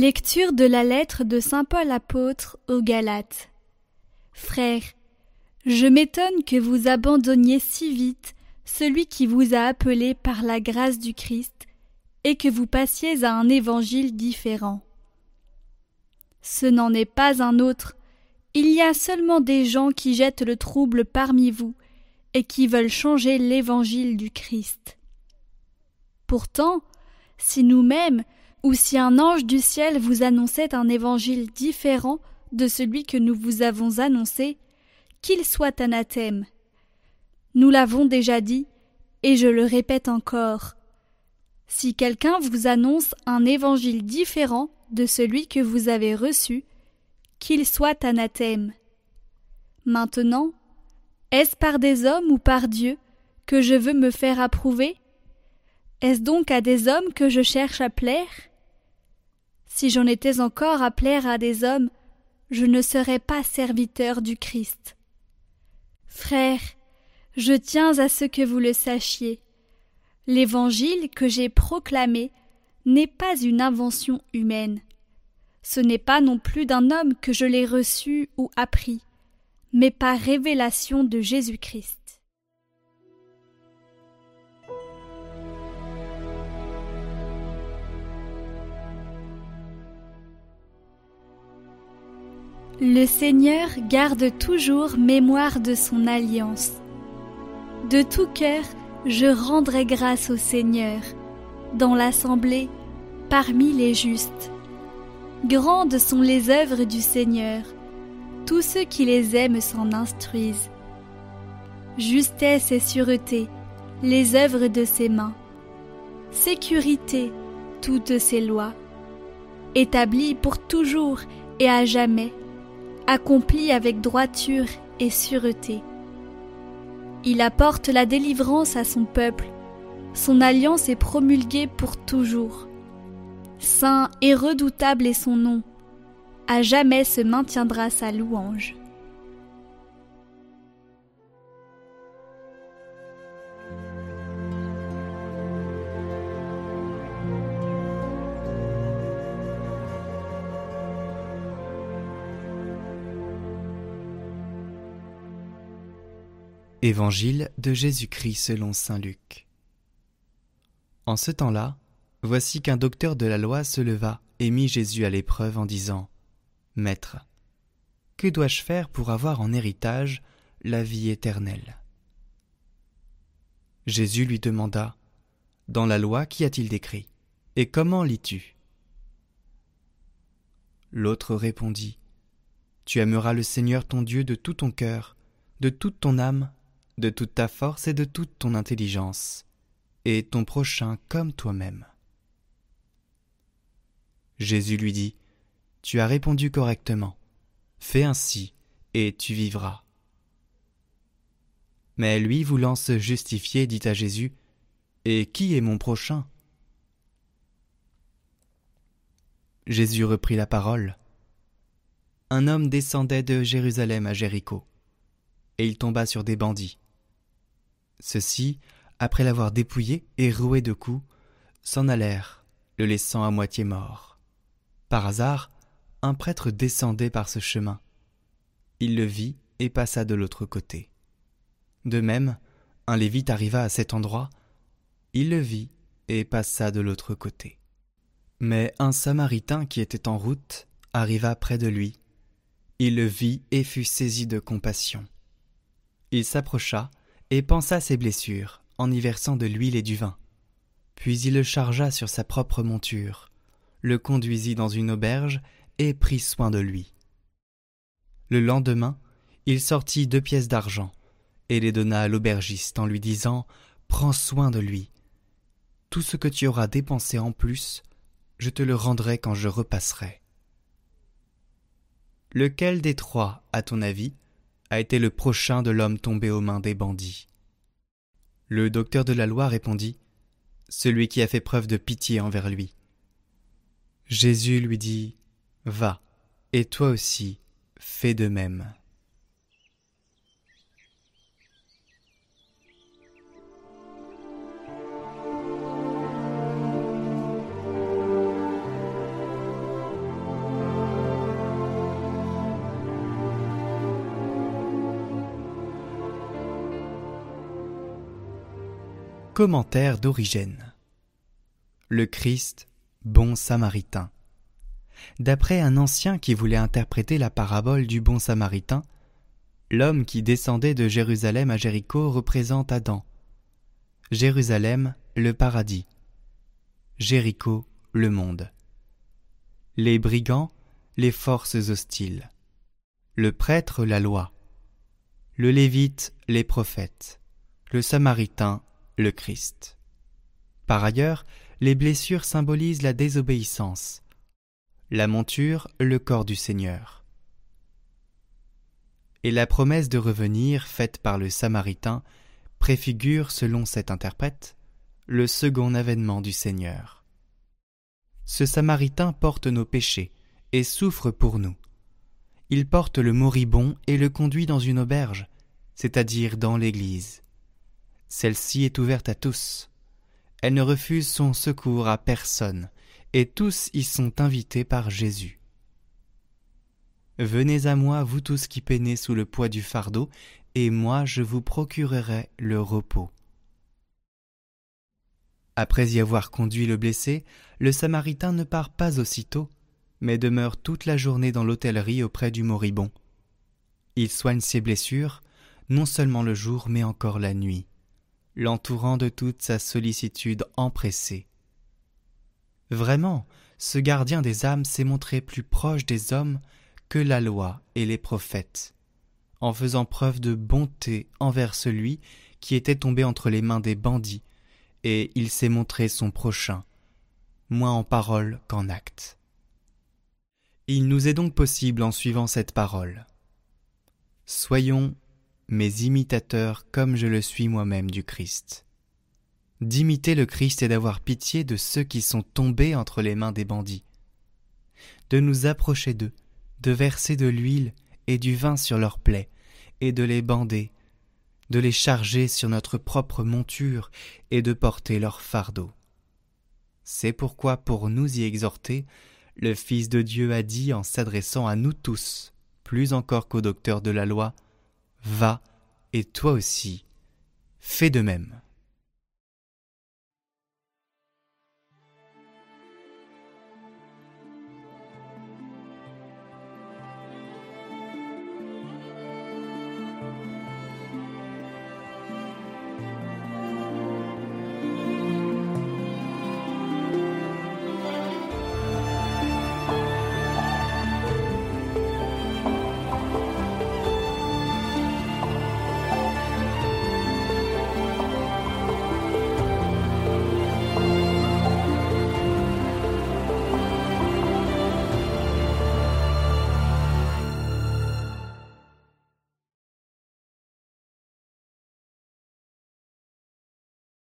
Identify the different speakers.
Speaker 1: Lecture de la lettre de Saint Paul apôtre aux Galates. Frères, je m'étonne que vous abandonniez si vite celui qui vous a appelé par la grâce du Christ et que vous passiez à un évangile différent. Ce n'en est pas un autre. Il y a seulement des gens qui jettent le trouble parmi vous et qui veulent changer l'évangile du Christ. Pourtant, si nous-mêmes ou si un ange du ciel vous annonçait un évangile différent de celui que nous vous avons annoncé, qu'il soit anathème. Nous l'avons déjà dit, et je le répète encore. Si quelqu'un vous annonce un évangile différent de celui que vous avez reçu, qu'il soit anathème. Maintenant, est-ce par des hommes ou par Dieu que je veux me faire approuver? Est-ce donc à des hommes que je cherche à plaire? Si j'en étais encore à plaire à des hommes, je ne serais pas serviteur du Christ. Frères, je tiens à ce que vous le sachiez. L'évangile que j'ai proclamé n'est pas une invention humaine. Ce n'est pas non plus d'un homme que je l'ai reçu ou appris, mais par révélation de Jésus-Christ. Le Seigneur garde toujours mémoire de son alliance. De tout cœur, je rendrai grâce au Seigneur, dans l'assemblée, parmi les justes. Grandes sont les œuvres du Seigneur, tous ceux qui les aiment s'en instruisent. Justesse et sûreté, les œuvres de ses mains. Sécurité, toutes ses lois. Établies pour toujours et à jamais accompli avec droiture et sûreté. Il apporte la délivrance à son peuple, son alliance est promulguée pour toujours. Saint et redoutable est son nom, à jamais se maintiendra sa louange.
Speaker 2: Évangile de Jésus-Christ selon Saint Luc. En ce temps-là, voici qu'un docteur de la loi se leva et mit Jésus à l'épreuve en disant Maître, que dois-je faire pour avoir en héritage la vie éternelle? Jésus lui demanda Dans la loi, qu'y a-t-il décrit? Et comment lis-tu? L'autre répondit Tu aimeras le Seigneur ton Dieu de tout ton cœur, de toute ton âme de toute ta force et de toute ton intelligence, et ton prochain comme toi-même. Jésus lui dit, Tu as répondu correctement, fais ainsi, et tu vivras. Mais lui, voulant se justifier, dit à Jésus, Et qui est mon prochain? Jésus reprit la parole. Un homme descendait de Jérusalem à Jéricho, et il tomba sur des bandits ceux-ci, après l'avoir dépouillé et roué de coups, s'en allèrent, le laissant à moitié mort. Par hasard, un prêtre descendait par ce chemin. Il le vit et passa de l'autre côté. De même, un lévite arriva à cet endroit. Il le vit et passa de l'autre côté. Mais un samaritain qui était en route arriva près de lui. Il le vit et fut saisi de compassion. Il s'approcha et pansa ses blessures en y versant de l'huile et du vin. Puis il le chargea sur sa propre monture, le conduisit dans une auberge et prit soin de lui. Le lendemain, il sortit deux pièces d'argent et les donna à l'aubergiste en lui disant Prends soin de lui. Tout ce que tu auras dépensé en plus, je te le rendrai quand je repasserai. Lequel des trois, à ton avis, a été le prochain de l'homme tombé aux mains des bandits. Le docteur de la loi répondit Celui qui a fait preuve de pitié envers lui. Jésus lui dit Va, et toi aussi, fais de même. Commentaire d'Origène Le Christ, bon samaritain. D'après un ancien qui voulait interpréter la parabole du bon samaritain, l'homme qui descendait de Jérusalem à Jéricho représente Adam. Jérusalem, le paradis. Jéricho, le monde. Les brigands, les forces hostiles. Le prêtre, la loi. Le lévite, les prophètes. Le samaritain, le Christ. Par ailleurs, les blessures symbolisent la désobéissance. La monture, le corps du Seigneur. Et la promesse de revenir faite par le Samaritain préfigure, selon cet interprète, le second avènement du Seigneur. Ce Samaritain porte nos péchés et souffre pour nous. Il porte le moribond et le conduit dans une auberge, c'est-à-dire dans l'Église. Celle-ci est ouverte à tous. Elle ne refuse son secours à personne, et tous y sont invités par Jésus. Venez à moi, vous tous qui peinez sous le poids du fardeau, et moi je vous procurerai le repos. Après y avoir conduit le blessé, le Samaritain ne part pas aussitôt, mais demeure toute la journée dans l'hôtellerie auprès du moribond. Il soigne ses blessures, non seulement le jour, mais encore la nuit l'entourant de toute sa sollicitude empressée. Vraiment, ce gardien des âmes s'est montré plus proche des hommes que la loi et les prophètes, en faisant preuve de bonté envers celui qui était tombé entre les mains des bandits, et il s'est montré son prochain, moins en parole qu'en acte. Il nous est donc possible, en suivant cette parole, soyons mes imitateurs comme je le suis moi-même du Christ. D'imiter le Christ et d'avoir pitié de ceux qui sont tombés entre les mains des bandits. De nous approcher d'eux, de verser de l'huile et du vin sur leurs plaies, et de les bander, de les charger sur notre propre monture et de porter leur fardeau. C'est pourquoi, pour nous y exhorter, le Fils de Dieu a dit en s'adressant à nous tous, plus encore qu'aux docteurs de la loi, Va, et toi aussi, fais de même.